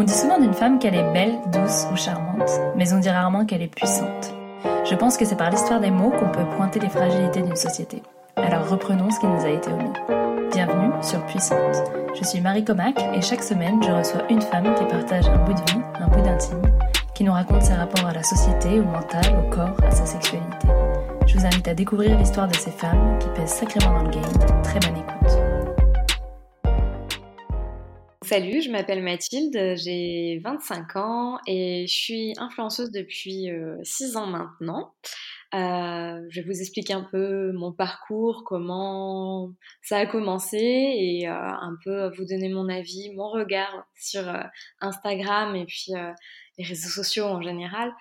On dit souvent d'une femme qu'elle est belle, douce ou charmante, mais on dit rarement qu'elle est puissante. Je pense que c'est par l'histoire des mots qu'on peut pointer les fragilités d'une société. Alors reprenons ce qui nous a été omis. Bienvenue sur Puissante. Je suis Marie Comac et chaque semaine je reçois une femme qui partage un bout de vie, un bout d'intime, qui nous raconte ses rapports à la société, au mental, au corps, à sa sexualité. Je vous invite à découvrir l'histoire de ces femmes qui pèsent sacrément dans le game. Très bonne écoute. Salut, je m'appelle Mathilde, j'ai 25 ans et je suis influenceuse depuis 6 euh, ans maintenant. Euh, je vais vous expliquer un peu mon parcours, comment ça a commencé et euh, un peu vous donner mon avis, mon regard sur Instagram et puis les réseaux sociaux en général.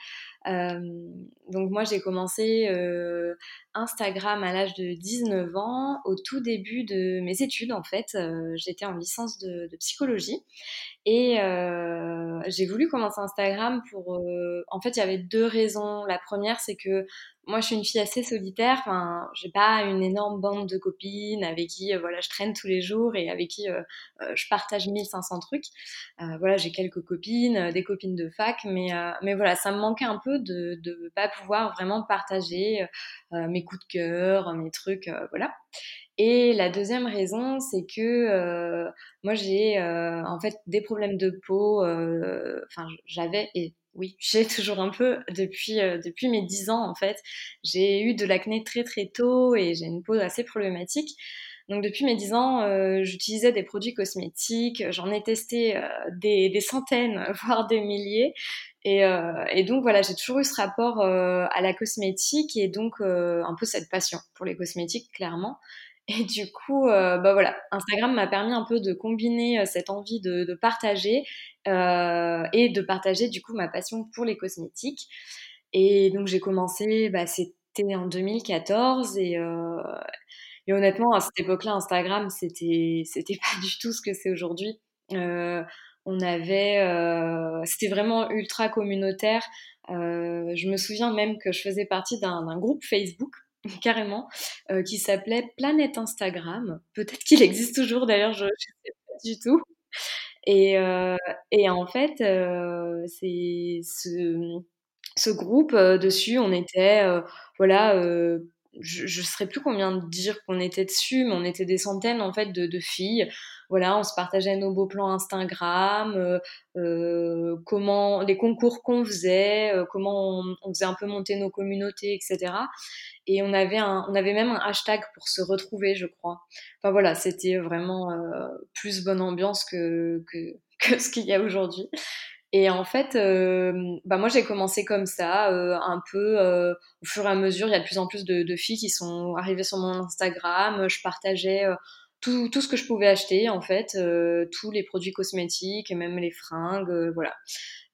Donc moi j'ai commencé Instagram à l'âge de 19 ans, au tout début de mes études en fait. J'étais en licence de, psychologie et j'ai voulu commencer Instagram pour... en fait il y avait deux raisons. La première c'est que moi, je suis une fille assez solitaire. Enfin, j'ai pas une énorme bande de copines avec qui, euh, voilà, je traîne tous les jours et avec qui euh, euh, je partage 1500 trucs. voilà, j'ai quelques copines, des copines de fac, mais mais voilà, ça me manquait un peu de de pas pouvoir vraiment partager mes coups de cœur, mes trucs, voilà. Et la deuxième raison, c'est que moi j'ai en fait des problèmes de peau. Enfin, j'avais et oui, j'ai toujours un peu depuis, euh, depuis mes 10 ans en fait. J'ai eu de l'acné très très tôt et j'ai une peau assez problématique. Donc depuis mes 10 ans, euh, j'utilisais des produits cosmétiques, j'en ai testé euh, des, centaines, voire des milliers. Et, et donc voilà, j'ai toujours eu ce rapport à la cosmétique et donc un peu cette passion pour les cosmétiques, clairement. Et du coup, bah voilà, Instagram m'a permis un peu de combiner cette envie de, partager euh, et de partager du coup ma passion pour les cosmétiques. Et donc j'ai commencé, bah, c'était en 2014 et, euh, honnêtement à cette époque-là Instagram c'était c'était pas du tout ce que c'est aujourd'hui. Euh, on avait, c'était vraiment ultra communautaire. je me souviens même que je faisais partie d'un groupe Facebook carrément, qui s'appelait Planète Instagram. Peut-être qu'il existe toujours d'ailleurs, je ne sais pas du tout. Et, euh, en fait, euh, ce, ce groupe euh, dessus, on était, voilà, je ne saurais plus combien de dire qu'on était dessus, mais on était des centaines en fait de, filles. Voilà, on se partageait nos beaux plans Instagram, euh, euh, comment les concours qu'on faisait, euh, comment on, faisait un peu monter nos communautés, etc. Et on avait un, même un hashtag pour se retrouver, je crois. Enfin voilà, c'était vraiment plus bonne ambiance que ce qu'il y a aujourd'hui. Et en fait, euh, bah moi j'ai commencé comme ça, euh, un peu euh, au fur et à mesure. Il y a de plus en plus de, de filles qui sont arrivées sur mon Instagram. Je partageais euh, tout, tout, ce que je pouvais acheter en fait, euh, tous les produits cosmétiques et même les fringues, voilà.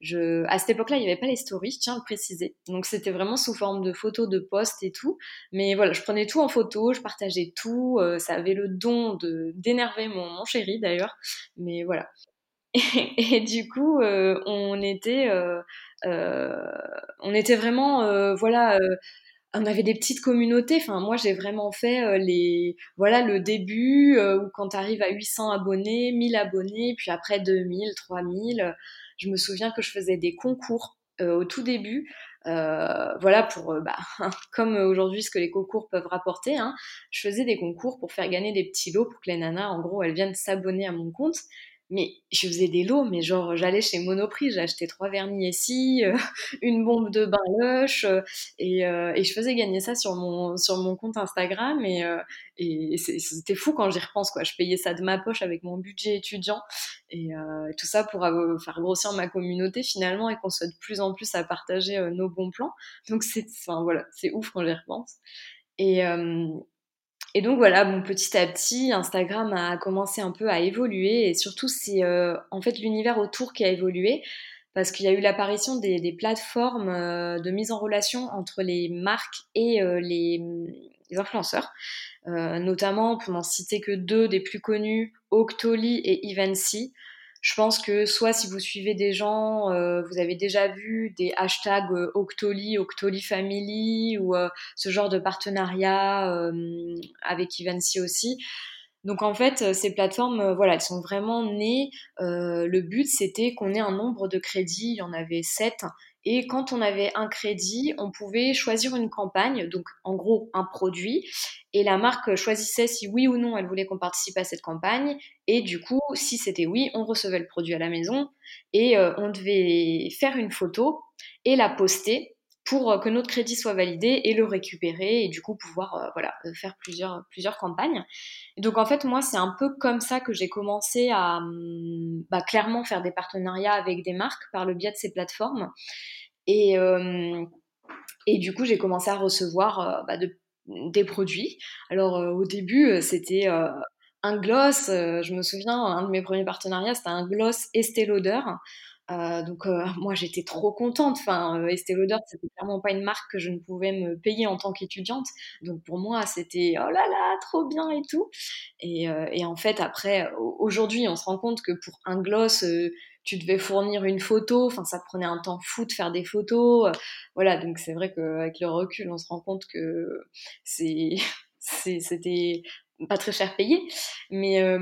Je, à cette époque-là, il n'y avait pas les stories, tiens le préciser. Donc c'était vraiment sous forme de photos, de posts et tout. Mais voilà, je prenais tout en photo, je partageais tout. ça avait le don d'énerver mon, mon chéri d'ailleurs. Mais voilà, et, du coup, euh, on était, euh, euh, on était vraiment, voilà on avait des petites communautés. Enfin, moi, j'ai vraiment fait les, voilà, le début où quand tu arrives à 800 abonnés, 1000 abonnés, puis après 2000, 3000. Je me souviens que je faisais des concours au tout début. voilà, pour, bah, comme aujourd'hui ce que les concours peuvent rapporter, hein, je faisais des concours pour faire gagner des petits lots pour que les nanas, en gros, elles viennent s'abonner à mon compte mais je faisais des lots, mais genre j'allais chez Monoprix, j'achetais trois vernis ici, euh, une bombe de bain lush, euh, et, euh, et, je faisais gagner ça sur mon, sur mon compte Instagram, et, et c'était fou quand j'y repense, quoi. Je payais ça de ma poche avec mon budget étudiant, et tout ça pour faire grossir ma communauté finalement, et qu'on soit de plus en plus à partager nos bons plans. Donc c'est, enfin voilà, ouf quand j'y repense. Et, et donc voilà, bon, petit à petit, Instagram a commencé un peu à évoluer et surtout c'est euh, en fait l'univers autour qui a évolué parce qu'il y a eu l'apparition des, plateformes euh, de mise en relation entre les marques et euh, les, influenceurs, notamment pour n'en citer que deux des plus connus, Octoly et Evency. Je pense que soit si vous suivez des gens, euh, vous avez déjà vu des hashtags euh, Octoly, Octoly Family ou euh, ce genre de partenariat avec Evency aussi. Donc en fait, ces plateformes, voilà, elles sont vraiment nées. le but, c'était qu'on ait un nombre de crédits. Il y en avait sept et quand on avait un crédit, on pouvait choisir une campagne, donc en gros un produit, et la marque choisissait si oui ou non elle voulait qu'on participe à cette campagne. Et du coup, si c'était oui, on recevait le produit à la maison. Et euh, on devait faire une photo et la poster pour que notre crédit soit validé et le récupérer et du coup pouvoir euh, voilà faire plusieurs plusieurs campagnes. donc en fait moi c'est un peu comme ça que j'ai commencé à hum, bah, clairement faire des partenariats avec des marques par le biais de ces plateformes et euh, et du coup j'ai commencé à recevoir euh, bah, de, des produits. Alors au début c'était un gloss, je me souviens, un de mes premiers partenariats, c'était un gloss Estée Lauder. Euh, donc euh, moi j'étais trop contente. Enfin, euh, Estée Lauder c'était clairement pas une marque que je ne pouvais me payer en tant qu'étudiante. Donc pour moi c'était oh là là trop bien et tout. Et, euh, et en fait après aujourd'hui on se rend compte que pour un gloss tu devais fournir une photo. Enfin ça prenait un temps fou de faire des photos. voilà donc c'est vrai qu'avec le recul on se rend compte que c'est c'était pas très cher payé. Mais, euh,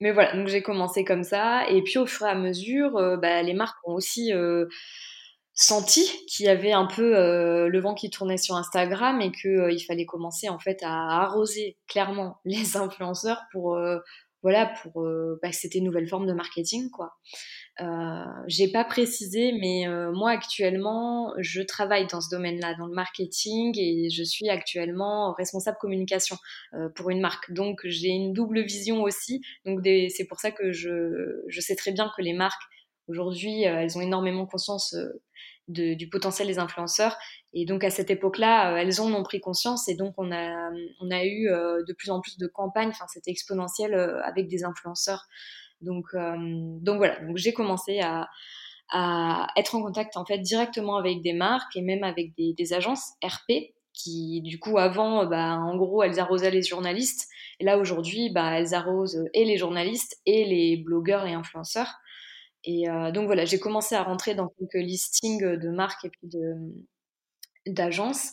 mais voilà, donc j'ai commencé comme ça. Et puis au fur et à mesure, euh, bah, les marques ont aussi euh, senti qu'il y avait un peu le vent qui tournait sur Instagram et qu'il il fallait commencer en fait à arroser clairement les influenceurs pour voilà pour bah, c'était une nouvelle forme de marketing quoi. Euh, j'ai pas précisé, mais euh, moi actuellement, je travaille dans ce domaine-là, dans le marketing, et je suis actuellement responsable communication euh, pour une marque. Donc j'ai une double vision aussi. Donc c'est pour ça que je, je sais très bien que les marques aujourd'hui, elles ont énormément conscience du potentiel des influenceurs. Et donc à cette époque-là, elles en ont pris conscience et donc on a, on a eu de plus en plus de campagnes. Enfin, c'était exponentiel avec des influenceurs. Donc, euh, donc voilà, donc j'ai commencé à, à, être en contact en fait directement avec des marques et même avec des, des agences RP qui du coup avant bah, en gros elles arrosaient les journalistes et là aujourd'hui bah, elles arrosent et les journalistes et les blogueurs et influenceurs et euh, donc voilà j'ai commencé à rentrer dans quelques listings de marques et puis d'agences.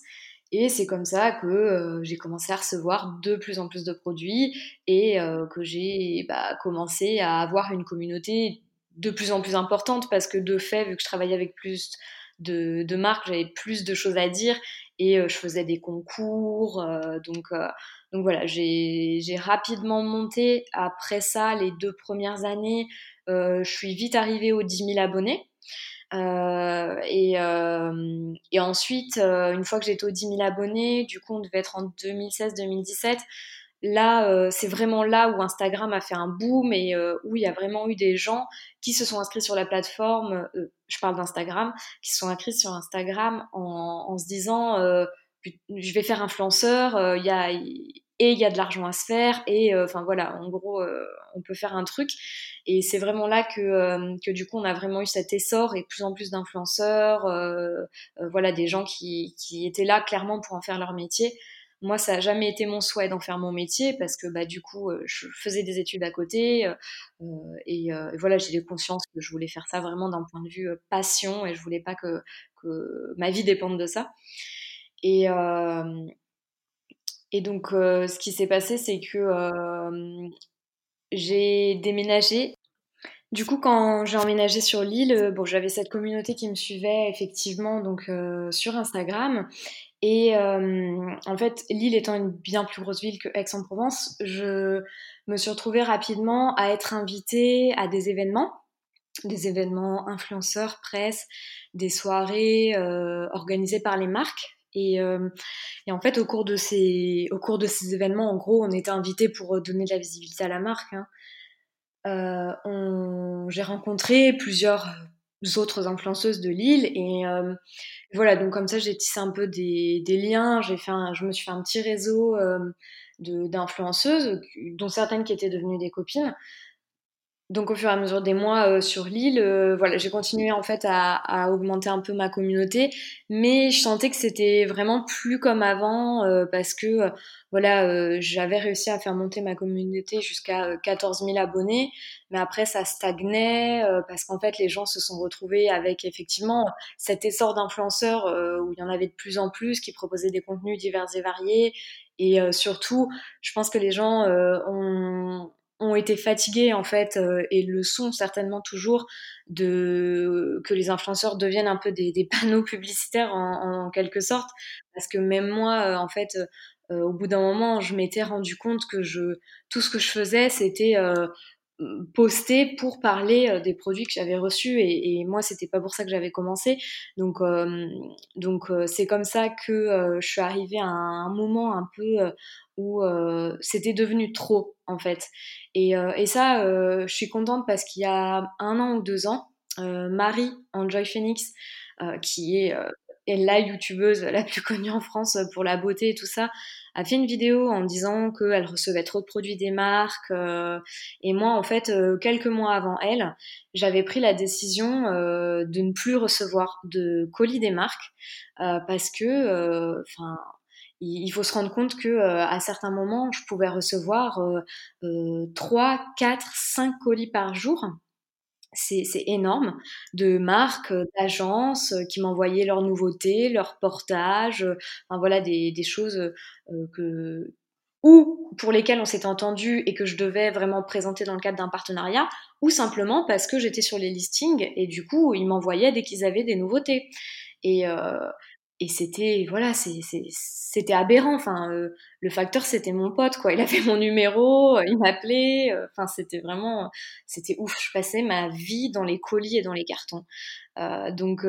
Et c'est comme ça que euh, j'ai commencé à recevoir de plus en plus de produits et euh, que j'ai bah, commencé à avoir une communauté de plus en plus importante parce que de fait, vu que je travaillais avec plus de, de marques, j'avais plus de choses à dire et euh, je faisais des concours. donc, donc voilà, j'ai rapidement monté. Après ça, les deux premières années, je suis vite arrivée aux 10 000 abonnés. Euh, et, euh, et, ensuite, euh, une fois que j'étais aux 10 000 abonnés, du coup, on devait être en 2016-2017. Là, c'est vraiment là où Instagram a fait un boom et où il y a vraiment eu des gens qui se sont inscrits sur la plateforme. je parle d'Instagram, qui se sont inscrits sur Instagram en, en se disant je vais faire influenceur. Il y a et il y a de l'argent à se faire et euh, enfin voilà en gros euh, on peut faire un truc et c'est vraiment là que, euh, que du coup on a vraiment eu cet essor et plus en plus d'influenceurs voilà des gens qui, qui étaient là clairement pour en faire leur métier moi ça a jamais été mon souhait d'en faire mon métier parce que bah du coup je faisais des études à côté et, voilà j'ai conscience que je voulais faire ça vraiment d'un point de vue passion et je voulais pas que, que ma vie dépende de ça et, et donc, euh, ce qui s'est passé, c'est que euh, j'ai déménagé. Du coup, quand j'ai emménagé sur l'île, euh, bon, j'avais cette communauté qui me suivait effectivement donc sur Instagram. Et en fait, Lille étant une bien plus grosse ville que Aix-en-Provence, je me suis retrouvée rapidement à être invitée à des événements, des événements influenceurs, presse, des soirées organisées par les marques et, euh, et, en fait, au cours, de ces, au cours de ces événements, en gros, on était invité pour donner de la visibilité à la marque. Hein. Euh, J'ai rencontré plusieurs autres influenceuses de Lille et euh, voilà, donc comme ça, j'ai tissé un peu des, liens. J'ai fait je me suis fait un petit réseau euh, d'influenceuses, dont certaines qui étaient devenues des copines. Donc au fur et à mesure des mois euh, sur l'île, euh, voilà, j'ai continué en fait à, augmenter un peu ma communauté, mais je sentais que c'était vraiment plus comme avant euh, parce que voilà, j'avais réussi à faire monter ma communauté jusqu'à 14 000 abonnés, mais après ça stagnait parce qu'en fait les gens se sont retrouvés avec effectivement cet essor d'influenceurs où il y en avait de plus en plus qui proposaient des contenus divers et variés. Et surtout, je pense que les gens ont, ont été fatigués en fait et le sont certainement toujours de que les influenceurs deviennent un peu des, des panneaux publicitaires en, en, quelque sorte. Parce que même moi en fait euh, au bout d'un moment, je m'étais rendu compte que je, tout ce que je faisais, c'était euh, poster pour parler euh, des produits que j'avais reçus. Et, et moi c'était pas pour ça que j'avais commencé. Donc donc c'est comme ça que je suis arrivée à un, moment un peu où c'était devenu trop en fait et, et ça je suis contente parce qu'il y a un an ou deux ans Marie Enjoy Phoenix qui est et la youtubeuse la plus connue en France pour la beauté et tout ça, a fait une vidéo en disant qu'elle recevait trop de produits des marques. Euh, et moi, en fait, euh, quelques mois avant elle, j'avais pris la décision euh, de ne plus recevoir de colis des marques parce que, enfin, il faut se rendre compte que à certains moments, je pouvais recevoir 3, 4, 5 colis par jour c'est énorme, de marques, euh, d'agences euh, qui m'envoyaient leurs nouveautés, leurs portages, euh, enfin voilà des, des choses que ou pour lesquelles on s'était entendu et que je devais vraiment présenter dans le cadre d'un partenariat, ou simplement parce que j'étais sur les listings et du coup ils m'envoyaient dès qu'ils avaient des nouveautés. Euh, et c'était voilà c'était aberrant. Enfin euh, le facteur c'était mon pote quoi. Il avait mon numéro euh, il m'appelait euh, enfin c'était vraiment c'était ouf. Je passais ma vie dans les colis et dans les cartons. Donc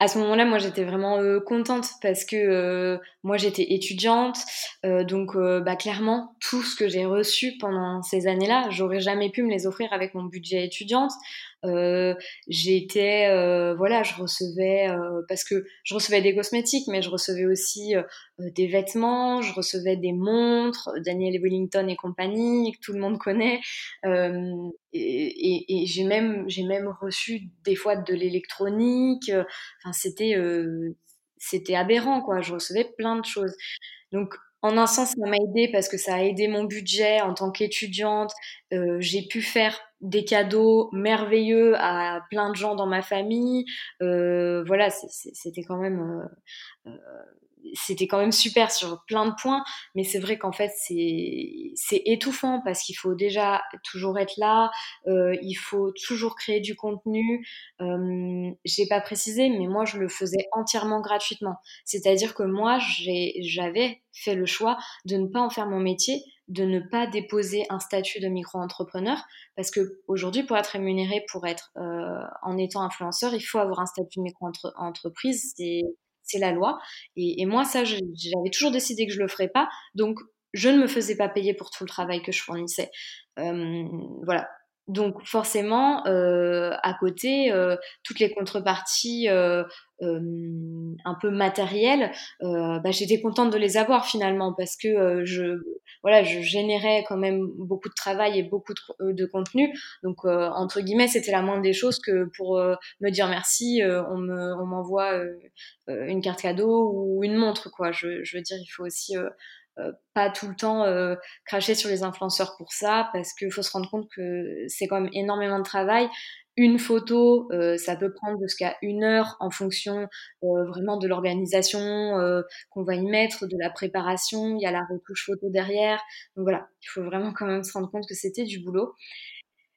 à ce moment-là, moi, j'étais vraiment contente parce que moi, j'étais étudiante, donc bah, clairement, tout ce que j'ai reçu pendant ces années-là, j'aurais jamais pu me les offrir avec mon budget étudiante. J'étais, voilà, je recevais parce que je recevais des cosmétiques, mais je recevais aussi des vêtements, je recevais des montres, Daniel Wellington et compagnie, que tout le monde connaît. et, j'ai même, même reçu des fois de l'électronique. Enfin, c'était, c'était aberrant, quoi. Je recevais plein de choses. Donc, en un sens, ça m'a aidé parce que ça a aidé mon budget en tant qu'étudiante. Euh, j'ai pu faire des cadeaux merveilleux à plein de gens dans ma famille. Euh, voilà, c'était quand même euh, c'était quand même super sur plein de points, mais c'est vrai qu'en fait c'est étouffant parce qu'il faut déjà toujours être là, euh, il faut toujours créer du contenu. Euh, j'ai pas précisé, mais moi je le faisais entièrement gratuitement. C'est-à-dire que moi j'avais fait le choix de ne pas en faire mon métier, de ne pas déposer un statut de micro-entrepreneur, parce que aujourd'hui pour être rémunéré pour être euh, en étant influenceur, il faut avoir un statut de micro-entreprise. C'est la loi. Et, moi, ça, j'avais toujours décidé que je le ferais pas. Donc, je ne me faisais pas payer pour tout le travail que je fournissais. Euh, voilà. Donc forcément, euh, à côté, euh, toutes les contreparties un peu matérielles, bah, j'étais contente de les avoir finalement parce que je, voilà, je générais quand même beaucoup de travail et beaucoup de, de contenu. Donc entre guillemets, c'était la moindre des choses que pour me dire merci, on me, on m'envoie une carte cadeau ou une montre quoi. Je, veux dire, il faut aussi pas tout le temps cracher sur les influenceurs pour ça, parce qu'il faut se rendre compte que c'est quand même énormément de travail. Une photo, euh, ça peut prendre jusqu'à une heure en fonction vraiment de l'organisation qu'on va y mettre, de la préparation. Il y a la retouche photo derrière. Donc voilà, il faut vraiment quand même se rendre compte que c'était du boulot.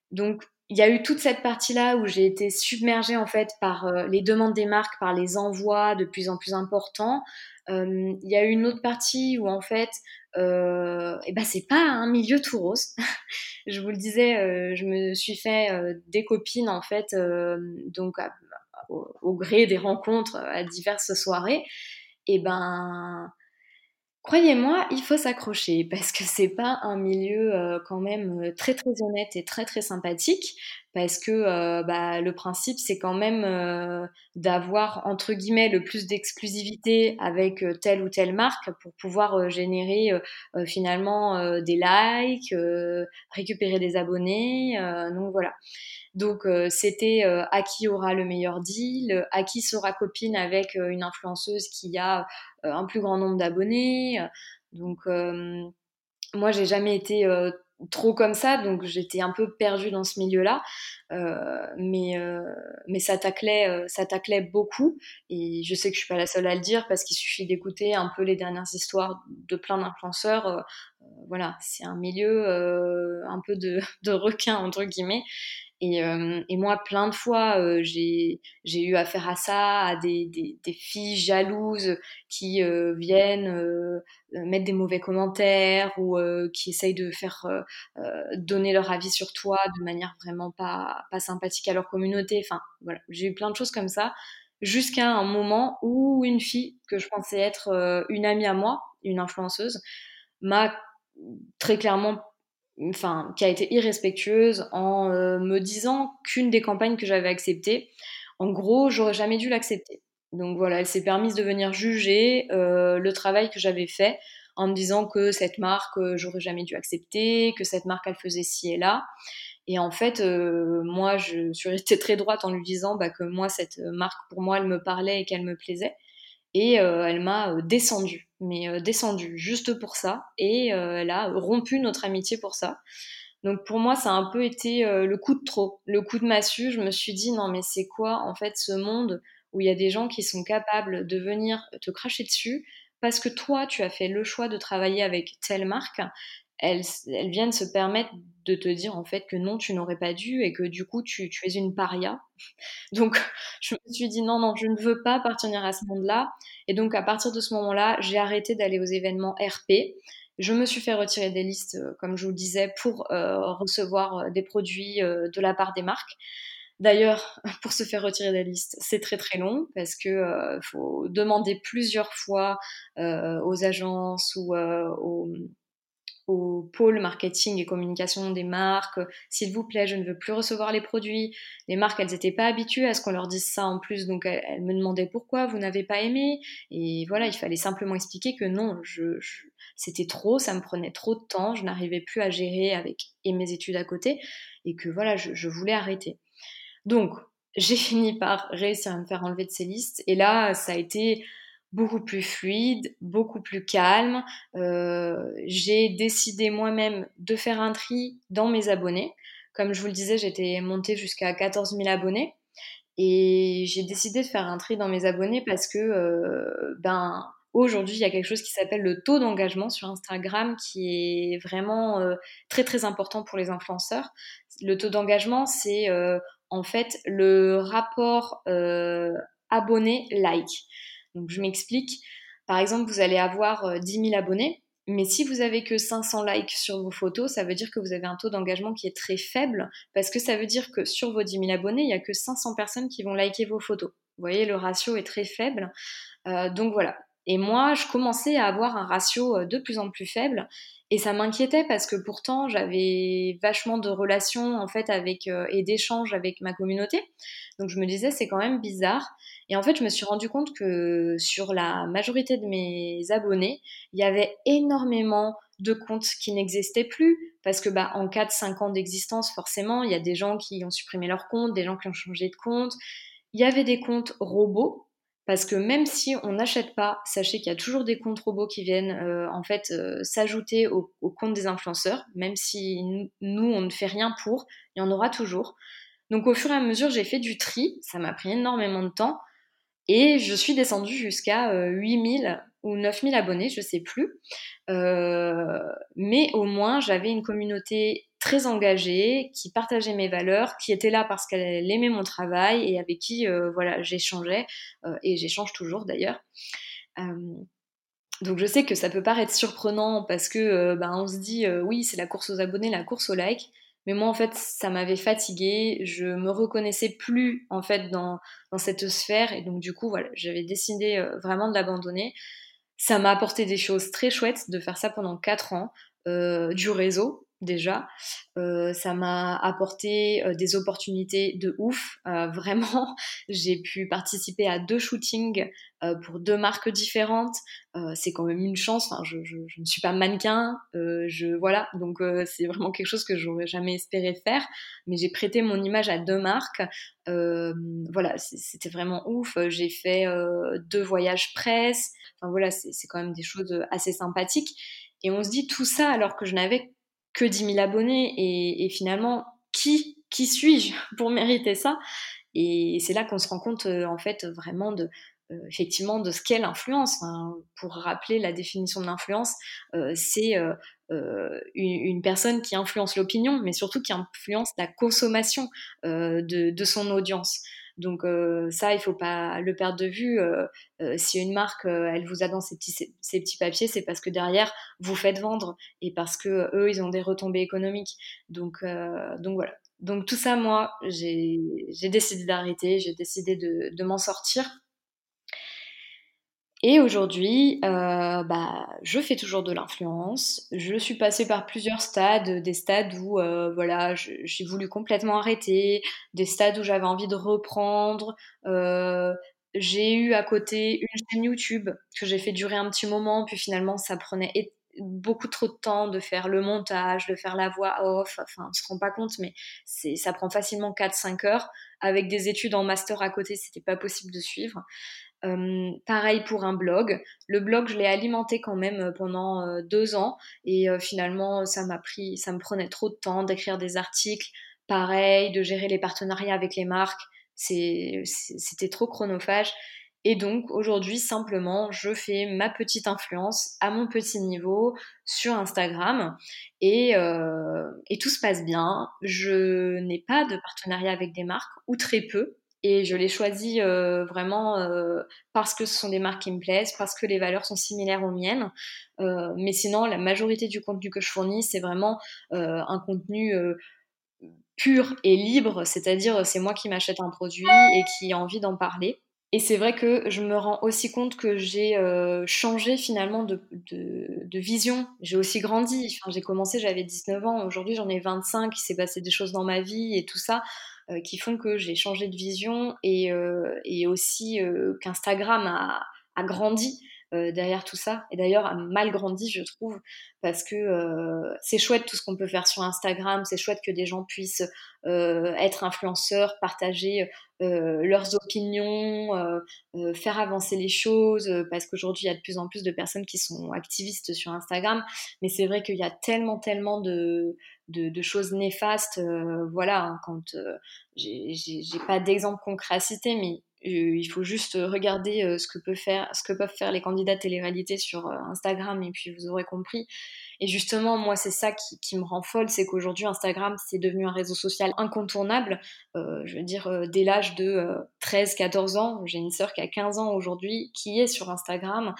Donc il y a eu toute cette partie-là où j'ai été submergée en fait par les demandes des marques, par les envois de plus en plus importants. Il y a eu une autre partie où en fait, euh, et ben c'est pas un milieu tout rose. je vous le disais, je me suis fait des copines en fait, donc au, gré des rencontres à diverses soirées. Et ben Croyez-moi, il faut s'accrocher parce que c'est pas un milieu euh, quand même euh, très très honnête et très très sympathique parce que euh, bah, le principe c'est quand même d'avoir entre guillemets le plus d'exclusivité avec telle ou telle marque pour pouvoir générer finalement des likes, récupérer des abonnés, donc voilà. Donc c'était à qui aura le meilleur deal, à qui sera copine avec une influenceuse qui a un plus grand nombre d'abonnés. Donc moi j'ai jamais été trop comme ça, donc j'étais un peu perdue dans ce milieu-là. Euh, mais, euh, mais ça taclait, euh, ça taclait beaucoup. Et je sais que je suis pas la seule à le dire parce qu'il suffit d'écouter un peu les dernières histoires de plein d'influenceurs. voilà, c'est un milieu un peu de, de requin entre guillemets. Et, euh, et, moi, plein de fois, euh, j'ai eu affaire à ça, à des, des, des filles jalouses qui euh, viennent euh, mettre des mauvais commentaires ou qui essayent de faire donner leur avis sur toi de manière vraiment pas, pas sympathique à leur communauté. Enfin, voilà, j'ai eu plein de choses comme ça jusqu'à un moment où une fille que je pensais être une amie à moi, une influenceuse, m'a très clairement enfin, qui a été irrespectueuse en euh, me disant qu'une des campagnes que j'avais acceptées, en gros, j'aurais jamais dû l'accepter. Donc voilà, elle s'est permise de venir juger euh, le travail que j'avais fait en me disant que cette marque, euh, j'aurais jamais dû accepter, que cette marque, elle faisait ci et là. Et en fait, moi, je suis restée très droite en lui disant bah, que moi, cette marque, pour moi, elle me parlait et qu'elle me plaisait. Et elle m'a descendu mais euh, descendu juste pour ça et euh, elle a rompu notre amitié pour ça. Donc pour moi, ça a un peu été euh, le coup de trop, le coup de massue. Je me suis dit non mais c'est quoi en fait ce monde où il y a des gens qui sont capables de venir te cracher dessus parce que toi tu as fait le choix de travailler avec telle marque elles, viennent se permettre de te dire en fait que non, tu n'aurais pas dû et que du coup tu, tu, es une paria. Donc je me suis dit non, non, je ne veux pas appartenir à ce monde-là. Et donc à partir de ce moment-là, j'ai arrêté d'aller aux événements RP. Je me suis fait retirer des listes, euh, comme je vous le disais, pour euh, recevoir euh, des produits de la part des marques. D'ailleurs, pour se faire retirer des listes, c'est très très long parce que faut demander plusieurs fois aux agences ou aux, au pôle marketing et communication des marques, s'il vous plaît, je ne veux plus recevoir les produits. Les marques, elles n'étaient pas habituées à ce qu'on leur dise ça en plus, donc elles, me demandaient pourquoi vous n'avez pas aimé. Et voilà, il fallait simplement expliquer que non, je, c'était trop, ça me prenait trop de temps, je n'arrivais plus à gérer avec et mes études à côté, et que voilà, je, je voulais arrêter. Donc, j'ai fini par réussir à me faire enlever de ces listes, et là, ça a été beaucoup plus fluide, beaucoup plus calme. Euh, j'ai décidé moi-même de faire un tri dans mes abonnés. Comme je vous le disais, j'étais montée jusqu'à 14 000 abonnés. Et j'ai décidé de faire un tri dans mes abonnés parce que, euh, ben, aujourd'hui, il y a quelque chose qui s'appelle le taux d'engagement sur Instagram qui est vraiment euh, très très important pour les influenceurs. Le taux d'engagement, c'est en fait le rapport abonné-like. Donc je m'explique. Par exemple, vous allez avoir 10 euh, 000 abonnés, mais si vous avez que 500 likes sur vos photos, ça veut dire que vous avez un taux d'engagement qui est très faible, parce que ça veut dire que sur vos 10 000 abonnés, il n'y a que 500 personnes qui vont liker vos photos. Vous voyez, le ratio est très faible. Euh, donc voilà. Et moi, je commençais à avoir un ratio euh, de plus en plus faible. Et ça m'inquiétait parce que pourtant j'avais vachement de relations en fait avec et d'échanges avec ma communauté. Donc je me disais c'est quand même bizarre. Et en fait, je me suis rendu compte que sur la majorité de mes abonnés, il y avait énormément de comptes qui n'existaient plus parce que bah en 4 5 ans d'existence, forcément, il y a des gens qui ont supprimé leur compte, des gens qui ont changé de compte. Il y avait des comptes robots parce que même si on n'achète pas, sachez qu'il y a toujours des comptes robots qui viennent euh, en fait euh, s'ajouter au, au compte des influenceurs, même si nous on ne fait rien pour, il y en aura toujours. Donc au fur et à mesure, j'ai fait du tri, ça m'a pris énormément de temps, et je suis descendue jusqu'à 8000 euh, ou 9000 abonnés, je sais plus. Euh, mais au moins, j'avais une communauté très engagée, qui partageait mes valeurs, qui était là parce qu'elle aimait mon travail et avec qui euh, voilà, j'échangeais, et j'échange toujours d'ailleurs. donc je sais que ça peut paraître surprenant parce que ben, on se dit oui c'est la course aux abonnés, la course aux likes, mais moi, en fait, ça m'avait fatiguée. Je me reconnaissais plus, en fait, dans, cette sphère. Et donc, du coup, voilà, j'avais décidé euh, vraiment de l'abandonner. Ça m'a apporté des choses très chouettes de faire ça pendant 4 ans. Euh, du réseau, déjà. Euh, ça m'a apporté euh, des opportunités de ouf. Euh, vraiment, j'ai pu participer à deux shootings euh, pour deux marques différentes. Euh, c'est quand même une chance. Enfin, je, je, je, ne suis pas mannequin. je voilà, donc c'est vraiment quelque chose que j'aurais jamais espéré faire. Mais j'ai prêté mon image à deux marques. voilà, c'était vraiment ouf. J'ai fait deux voyages presse. Enfin voilà, c'est quand même des choses assez sympathiques. Et on se dit tout ça alors que je n'avais que 10 000 abonnés et, finalement, qui, qui suis-je pour mériter ça? Et c'est là qu'on se rend compte, en fait, vraiment de, effectivement de ce qu'est l'influence. pour rappeler la définition de l'influence, c'est une, personne qui influence l'opinion, mais surtout qui influence la consommation de, son audience. Donc ça, il faut pas le perdre de vue. si une marque, elle vous a dans ces petits, petits papiers, c'est parce que derrière, vous faites vendre et parce que eux, ils ont des retombées économiques. Donc, donc voilà. Donc tout ça, moi, j'ai décidé d'arrêter, j'ai décidé de, de m'en sortir et aujourd'hui, euh, bah, je fais toujours de l'influence. Je suis passée par plusieurs stades, des stades où euh, voilà, j'ai voulu complètement arrêter, des stades où j'avais envie de reprendre. Euh, j'ai eu à côté une chaîne YouTube que j'ai fait durer un petit moment, puis finalement ça prenait beaucoup trop de temps de faire le montage, de faire la voix off. Enfin, on se rend pas compte, mais ça prend facilement 4-5 heures. Avec des études en master à côté, c'était pas possible de suivre. Pareil pour un blog. Le blog, je l'ai alimenté quand même pendant deux ans et finalement, ça m'a pris, ça me prenait trop de temps d'écrire des articles. Pareil, de gérer les partenariats avec les marques, c'était trop chronophage. Et donc aujourd'hui, simplement, je fais ma petite influence à mon petit niveau sur Instagram et, et tout se passe bien. Je n'ai pas de partenariat avec des marques ou très peu. Et je l'ai choisi euh, vraiment euh, parce que ce sont des marques qui me plaisent, parce que les valeurs sont similaires aux miennes. Euh, mais sinon, la majorité du contenu que je fournis, c'est vraiment un contenu pur et libre, c'est-à-dire c'est moi qui m'achète un produit et qui a envie d'en parler. Et c'est vrai que je me rends aussi compte que j'ai changé finalement de, de, de vision. J'ai aussi grandi. Enfin, j'ai commencé, j'avais 19 ans. Aujourd'hui, j'en ai 25. Il s'est passé des choses dans ma vie et tout ça. Euh, qui font que j'ai changé de vision et, euh, et aussi euh, qu'Instagram a, a, grandi. derrière tout ça. Et d'ailleurs, a mal grandi, je trouve, parce que c'est chouette tout ce qu'on peut faire sur Instagram, c'est chouette que des gens puissent être influenceurs, partager leurs opinions, faire avancer les choses, parce qu'aujourd'hui, il y a de plus en plus de personnes qui sont activistes sur Instagram, mais c'est vrai qu'il y a tellement, tellement de, de, choses néfastes. Euh, voilà, hein, quand euh, j'ai pas d'exemple concret à citer, mais euh, il faut juste regarder ce, que faire, peuvent faire les candidats télé-réalité sur Instagram et puis vous aurez compris. Et justement, moi, c'est ça qui, me rend folle, c'est qu'aujourd'hui, Instagram, c'est devenu un réseau social incontournable. je veux dire, dès l'âge de 13-14 ans, j'ai une sœur qui a 15 ans aujourd'hui, qui est sur Instagram.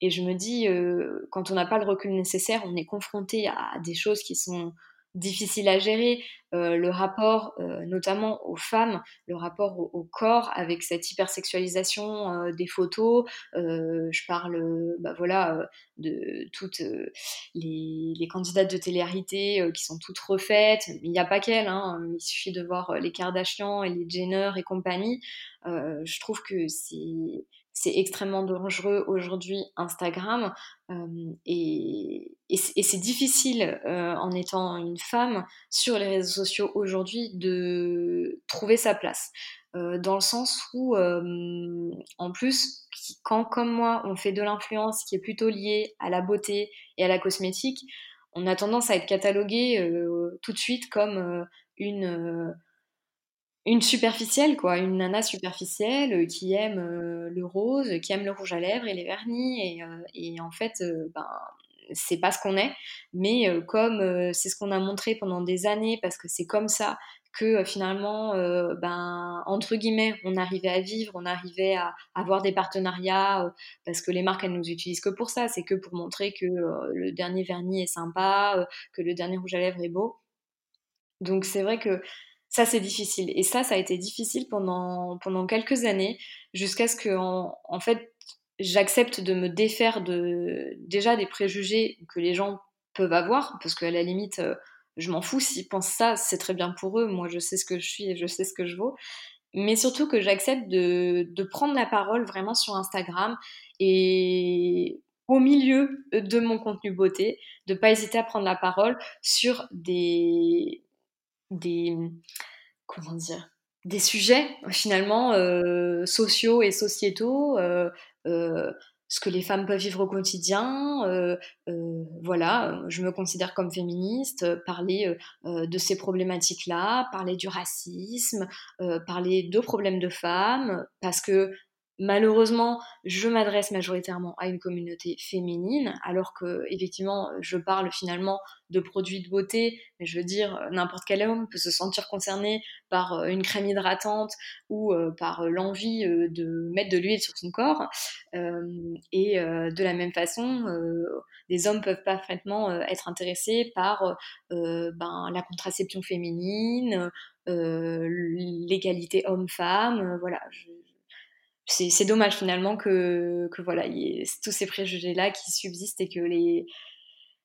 Et je me dis, euh, quand on n'a pas le recul nécessaire, on est confronté à des choses qui sont difficiles à gérer. Euh, le rapport, euh, notamment aux femmes, le rapport au, corps avec cette hypersexualisation des photos. je parle, bah voilà, de toutes les, candidates de télé-réalité qui sont toutes refaites. Il n'y a pas qu'elles. Hein. Il suffit de voir les Kardashian et les Jenner et compagnie. je trouve que c'est c'est extrêmement dangereux aujourd'hui Instagram euh, et, c'est difficile euh, en étant une femme sur les réseaux sociaux aujourd'hui de trouver sa place. Euh, dans le sens où, en plus, quand comme moi, on fait de l'influence qui est plutôt liée à la beauté et à la cosmétique, on a tendance à être catalogué tout de suite comme une une superficielle, quoi, une nana superficielle euh, qui aime euh, le rose, qui aime le rouge à lèvres et les vernis. Et, euh, et en fait, ben, c'est pas ce qu'on est. Mais comme c'est ce qu'on a montré pendant des années, parce que c'est comme ça que finalement, ben, entre guillemets, on arrivait à vivre, on arrivait à avoir des partenariats, parce que les marques, elles nous utilisent que pour ça. C'est que pour montrer que le dernier vernis est sympa, que le dernier rouge à lèvres est beau. Donc c'est vrai que ça, c'est difficile. Et ça, ça a été difficile pendant, pendant quelques années, jusqu'à ce que, en, fait, j'accepte de me défaire de, déjà des préjugés que les gens peuvent avoir, parce qu'à la limite, euh, je m'en fous. S'ils pensent ça, c'est très bien pour eux. Moi, je sais ce que je suis et je sais ce que je vaux. Mais surtout que j'accepte de, de prendre la parole vraiment sur Instagram et au milieu de mon contenu beauté, de pas hésiter à prendre la parole sur des, des comment dire des sujets finalement euh, sociaux et sociétaux euh, euh, ce que les femmes peuvent vivre au quotidien. Voilà, je me considère comme féministe, parler de ces problématiques-là, parler du racisme, parler de problèmes de femmes, parce que Malheureusement, je m'adresse majoritairement à une communauté féminine, alors que effectivement, je parle finalement de produits de beauté, mais je veux dire, n'importe quel homme peut se sentir concerné par euh, une crème hydratante ou euh, par l'envie euh, de mettre de l'huile sur son corps. et de la même façon, les hommes peuvent parfaitement être intéressés par ben, la contraception féminine, l'égalité homme-femme. voilà, c'est dommage finalement que, que voilà, y ait tous ces préjugés-là qui subsistent et que les.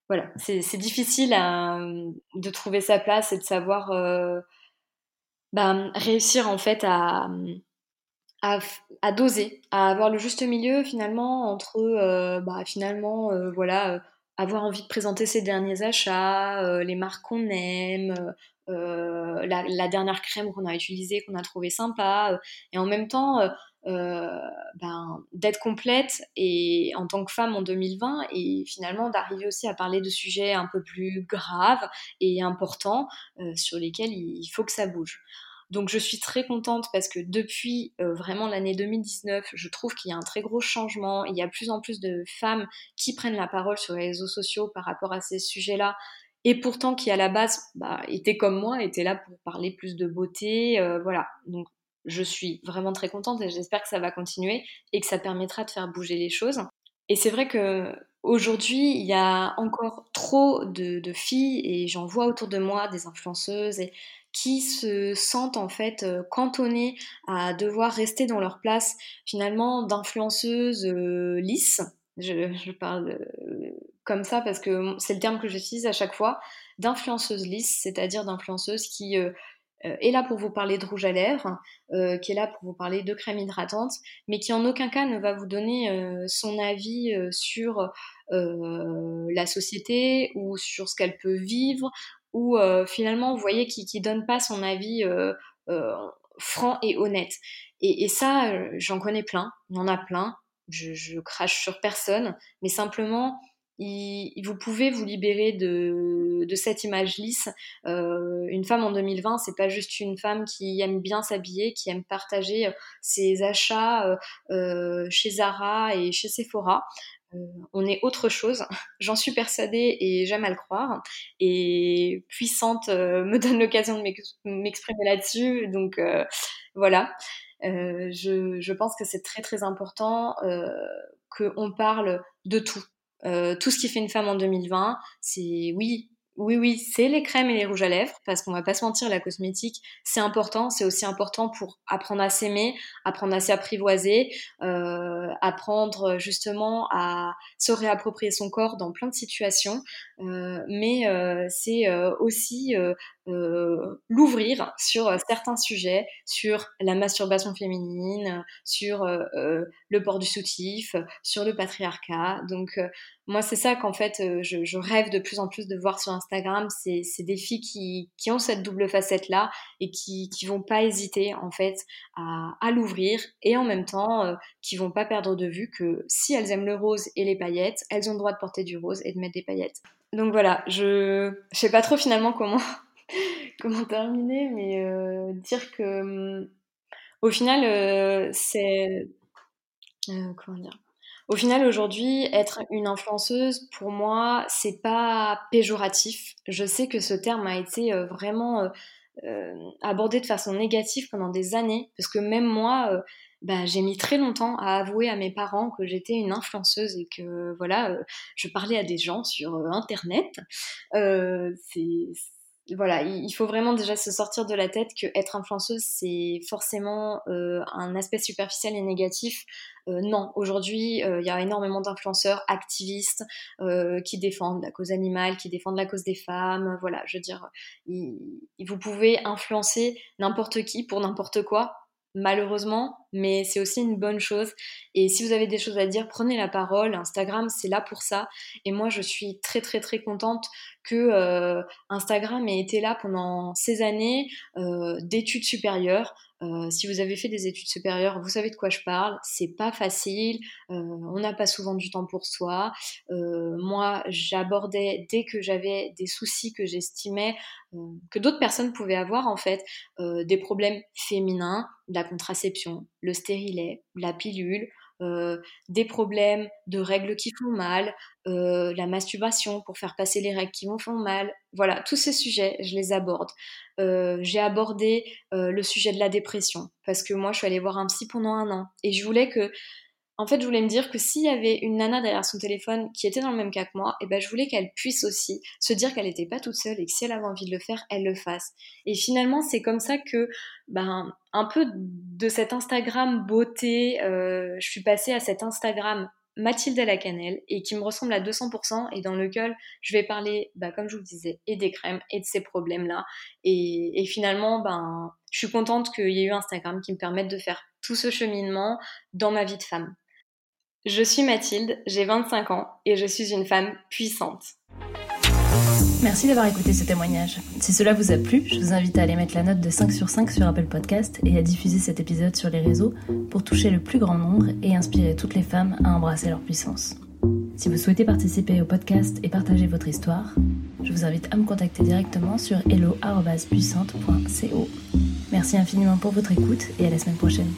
Voilà, c'est difficile de trouver sa place et de savoir euh, bah, réussir en fait à, à, à, doser, à avoir le juste milieu finalement entre euh, bah, finalement euh, voilà avoir envie de présenter ses derniers achats, les marques qu'on aime, la, dernière crème qu'on a utilisée, qu'on a trouvé sympa, et en même temps ben, d'être complète et en tant que femme en 2020 et finalement d'arriver aussi à parler de sujets un peu plus graves et importants euh, sur lesquels il, faut que ça bouge. Donc je suis très contente parce que depuis euh, vraiment l'année 2019, je trouve qu'il y a un très gros changement. Il y a plus en plus de femmes qui prennent la parole sur les réseaux sociaux par rapport à ces sujets-là. Et pourtant qui à la base bah, étaient comme moi, étaient là pour parler plus de beauté. voilà. Donc je suis vraiment très contente et j'espère que ça va continuer et que ça permettra de faire bouger les choses. Et c'est vrai que aujourd'hui, il y a encore trop de, filles et j'en vois autour de moi des influenceuses qui se sentent en fait euh, cantonnées à devoir rester dans leur place finalement d'influenceuses euh, lisses. Je, parle euh, comme ça parce que c'est le terme que j'utilise à chaque fois, d'influenceuses lisses, c'est-à-dire d'influenceuses qui est là pour vous parler de rouge à lèvres, euh, qui est là pour vous parler de crème hydratante, mais qui en aucun cas ne va vous donner euh, son avis sur la société ou sur ce qu'elle peut vivre, ou finalement, vous voyez, qui ne donne pas son avis franc et honnête. Et, ça, j'en connais plein, il y en a plein, je, je crache sur personne, mais simplement, vous pouvez vous libérer de, de cette image lisse. Euh, une femme en 2020, c'est pas juste une femme qui aime bien s'habiller, qui aime partager euh, ses achats euh, euh, chez Zara et chez Sephora. Euh, on est autre chose, j'en suis persuadée et j'aime à le croire. Et puissante me donne l'occasion de m'exprimer là-dessus. Donc voilà, je, je, pense que c'est très très important qu'on parle de tout euh, tout ce qui fait une femme en 2020, c'est oui, oui, oui, c'est les crèmes et les rouges à lèvres, parce qu'on va pas se mentir, la cosmétique, c'est important, c'est aussi important pour apprendre à s'aimer, apprendre à s'apprivoiser, euh, apprendre justement à se réapproprier son corps dans plein de situations, euh, mais euh, c'est euh, aussi euh, l'ouvrir sur certains sujets, sur la masturbation féminine, sur le port du soutif, sur le patriarcat. Donc moi, c'est ça qu'en fait, je, je, rêve de plus en plus de voir sur Instagram. C'est des filles qui, ont cette double facette-là et qui, qui vont pas hésiter, en fait, à, l'ouvrir et en même temps, euh, qui vont pas perdre de vue que si elles aiment le rose et les paillettes, elles ont le droit de porter du rose et de mettre des paillettes. Donc voilà, je, je sais pas trop finalement comment, terminer, mais euh, dire que hum, au final, euh, c'est. comment dire au final, aujourd'hui, être une influenceuse, pour moi, c'est pas péjoratif. Je sais que ce terme a été euh, vraiment euh, euh, abordé de façon négative pendant des années, parce que même moi, bah, j'ai mis très longtemps à avouer à mes parents que j'étais une influenceuse et que voilà, je parlais à des gens sur Internet. Voilà, il faut vraiment déjà se sortir de la tête que être influenceuse, c'est forcément euh, un aspect superficiel et négatif. Euh, non, aujourd'hui, euh, il y a énormément d'influenceurs activistes qui défendent la cause animale, qui défendent la cause des femmes. Voilà, je veux dire, vous pouvez influencer n'importe qui pour n'importe quoi, malheureusement, mais c'est aussi une bonne chose. Et si vous avez des choses à dire, prenez la parole. Instagram, c'est là pour ça. Et moi, je suis très, très, très contente que Instagram ait été là pendant ces années d'études supérieures. si vous avez fait des études supérieures, vous savez de quoi je parle. C'est pas facile. on n'a pas souvent du temps pour soi. moi, j'abordais dès que j'avais des soucis que j'estimais que d'autres personnes pouvaient avoir en fait, des problèmes féminins, la contraception, le stérilet, la pilule. Euh, des problèmes de règles qui font mal, euh, la masturbation pour faire passer les règles qui vous font mal. Voilà, tous ces sujets, je les aborde. Euh, j'ai abordé le sujet de la dépression parce que moi, je suis allée voir un psy pendant un an et je voulais que en fait, je voulais me dire que s'il y avait une nana derrière son téléphone qui était dans le même cas que moi, et eh ben, je voulais qu'elle puisse aussi se dire qu'elle n'était pas toute seule et que si elle avait envie de le faire, elle le fasse. Et finalement, c'est comme ça que, ben, un peu de cet Instagram beauté, euh, je suis passée à cet Instagram Mathilde à la cannelle et qui me ressemble à 200% et dans lequel je vais parler, bah, comme je vous le disais, et des crèmes et de ces problèmes-là. Et, et, finalement, ben, je suis contente qu'il y ait eu Instagram qui me permette de faire tout ce cheminement dans ma vie de femme. Je suis Mathilde, j'ai 25 ans et je suis une femme puissante. Merci d'avoir écouté ce témoignage. Si cela vous a plu, je vous invite à aller mettre la note de 5 sur 5 sur Apple Podcast et à diffuser cet épisode sur les réseaux pour toucher le plus grand nombre et inspirer toutes les femmes à embrasser leur puissance. Si vous souhaitez participer au podcast et partager votre histoire, je vous invite à me contacter directement sur hello.puissante.co. Merci infiniment pour votre écoute et à la semaine prochaine.